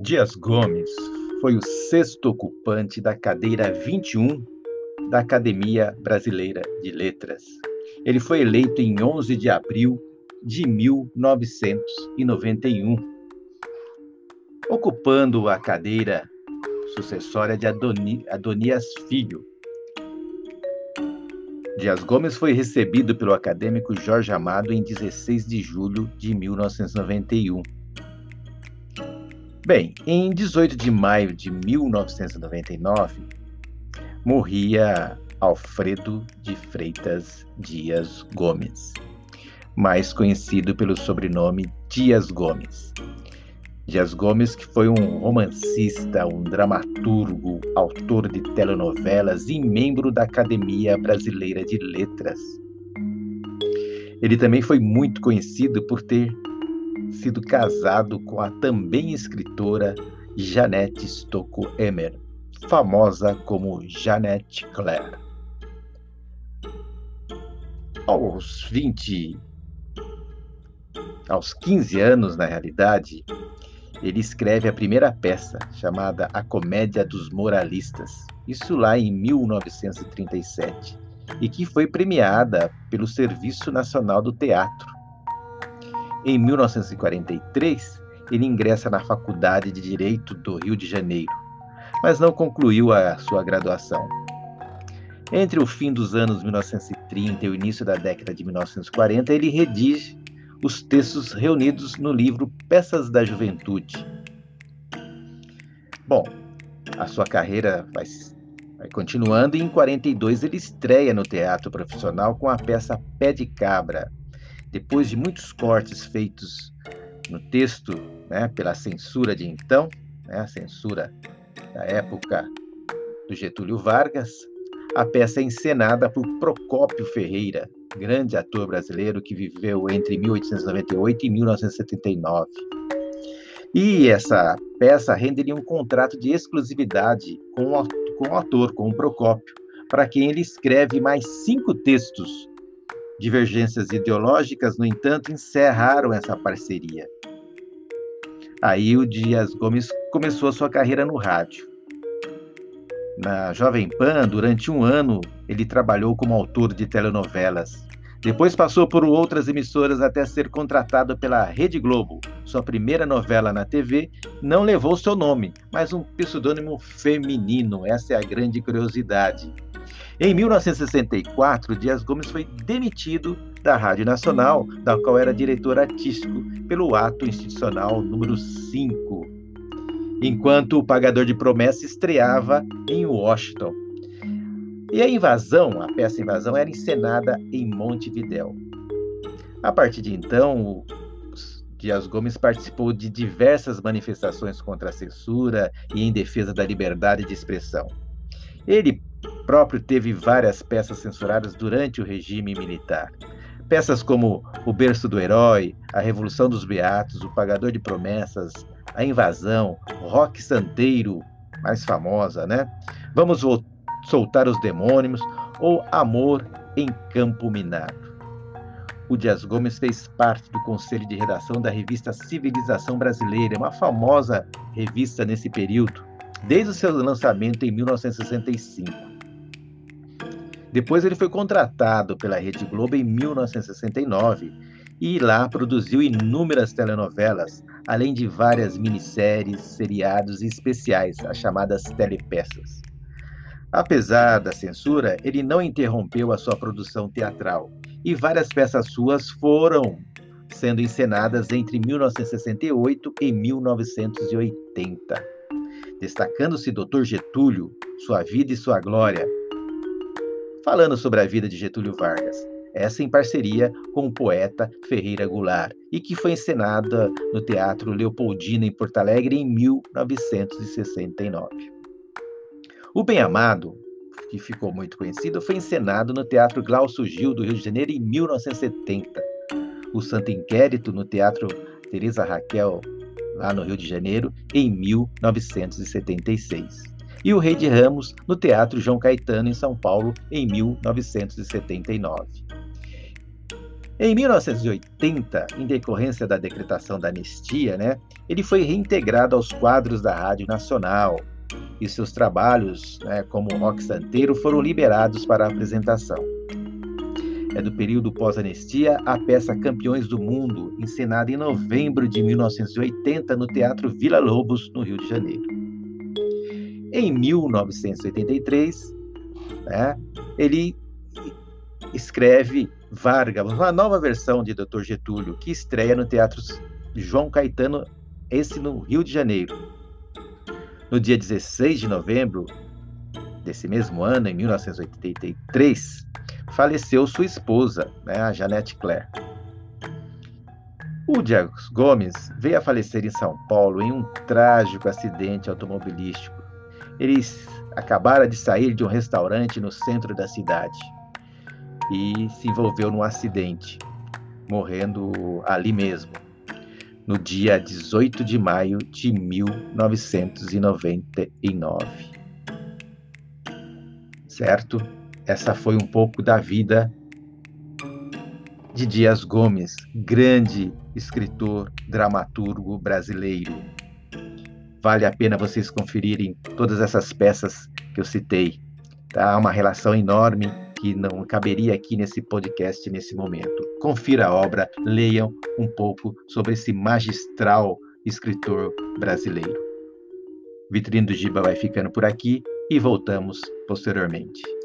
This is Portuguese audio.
Dias Gomes foi o sexto ocupante da cadeira 21 da Academia Brasileira de Letras. Ele foi eleito em 11 de abril de 1991, ocupando a cadeira sucessória de Adoni, Adonias Filho. Dias Gomes foi recebido pelo acadêmico Jorge Amado em 16 de julho de 1991 Bem, em 18 de maio de 1999, morria Alfredo de Freitas Dias Gomes, mais conhecido pelo sobrenome Dias Gomes. Dias Gomes, que foi um romancista, um dramaturgo, autor de telenovelas e membro da Academia Brasileira de Letras. Ele também foi muito conhecido por ter sido casado com a também escritora Janete Stocco Emer, famosa como Janete Claire. Aos 20, aos 15 anos, na realidade, ele escreve a primeira peça, chamada A Comédia dos Moralistas, isso lá em 1937, e que foi premiada pelo Serviço Nacional do Teatro em 1943, ele ingressa na Faculdade de Direito do Rio de Janeiro, mas não concluiu a sua graduação. Entre o fim dos anos 1930 e o início da década de 1940, ele redige os textos reunidos no livro Peças da Juventude. Bom, a sua carreira vai, vai continuando e em 42 ele estreia no teatro profissional com a peça Pé de Cabra, depois de muitos cortes feitos no texto né, pela censura de então, né, a censura da época do Getúlio Vargas, a peça é encenada por Procópio Ferreira, grande ator brasileiro que viveu entre 1898 e 1979. E essa peça renderia um contrato de exclusividade com o ator, com o Procópio, para quem ele escreve mais cinco textos Divergências ideológicas, no entanto, encerraram essa parceria. Aí o Dias Gomes começou a sua carreira no rádio. Na Jovem Pan, durante um ano, ele trabalhou como autor de telenovelas. Depois passou por outras emissoras até ser contratado pela Rede Globo. Sua primeira novela na TV não levou seu nome, mas um pseudônimo feminino. Essa é a grande curiosidade. Em 1964, Dias Gomes foi demitido da Rádio Nacional, da qual era diretor artístico, pelo ato institucional número 5, enquanto o Pagador de Promessa estreava em Washington. E a invasão, a peça Invasão, era encenada em Montevidéu. A partir de então, Dias Gomes participou de diversas manifestações contra a censura e em defesa da liberdade de expressão. Ele próprio teve várias peças censuradas durante o regime militar. Peças como O Berço do Herói, A Revolução dos Beatos, O Pagador de Promessas, A Invasão, Rock Santeiro, mais famosa, né? Vamos soltar os demônios ou Amor em Campo Minado. O Dias Gomes fez parte do conselho de redação da revista Civilização Brasileira, uma famosa revista nesse período, desde o seu lançamento em 1965. Depois ele foi contratado pela Rede Globo em 1969 e lá produziu inúmeras telenovelas, além de várias minisséries, seriados e especiais, as chamadas telepeças. Apesar da censura, ele não interrompeu a sua produção teatral e várias peças suas foram sendo encenadas entre 1968 e 1980. Destacando-se Dr. Getúlio, Sua Vida e Sua Glória, falando sobre a vida de Getúlio Vargas, essa em parceria com o poeta Ferreira Goulart, e que foi encenada no Teatro Leopoldina em Porto Alegre em 1969. O Bem Amado, que ficou muito conhecido, foi encenado no Teatro Glaucio Gil do Rio de Janeiro em 1970. O Santo Inquérito no Teatro Teresa Raquel, lá no Rio de Janeiro, em 1976 e O Rei de Ramos no Teatro João Caetano, em São Paulo, em 1979. Em 1980, em decorrência da decretação da anistia, né, ele foi reintegrado aos quadros da Rádio Nacional e seus trabalhos, né, como rock santeiro, foram liberados para apresentação. É do período pós-anistia a peça Campeões do Mundo, encenada em novembro de 1980 no Teatro Vila Lobos, no Rio de Janeiro. Em 1983, né, ele escreve Vargas, uma nova versão de Dr. Getúlio, que estreia no Teatro João Caetano, esse no Rio de Janeiro. No dia 16 de novembro desse mesmo ano, em 1983, faleceu sua esposa, né, a Janete Claire. O Diego Gomes veio a falecer em São Paulo em um trágico acidente automobilístico. Eles acabaram de sair de um restaurante no centro da cidade e se envolveu num acidente, morrendo ali mesmo, no dia 18 de maio de 1999. Certo? Essa foi um pouco da vida de Dias Gomes, grande escritor, dramaturgo brasileiro. Vale a pena vocês conferirem todas essas peças que eu citei. Tá? Há uma relação enorme que não caberia aqui nesse podcast nesse momento. Confira a obra, leiam um pouco sobre esse magistral escritor brasileiro. Vitrine do Giba vai ficando por aqui e voltamos posteriormente.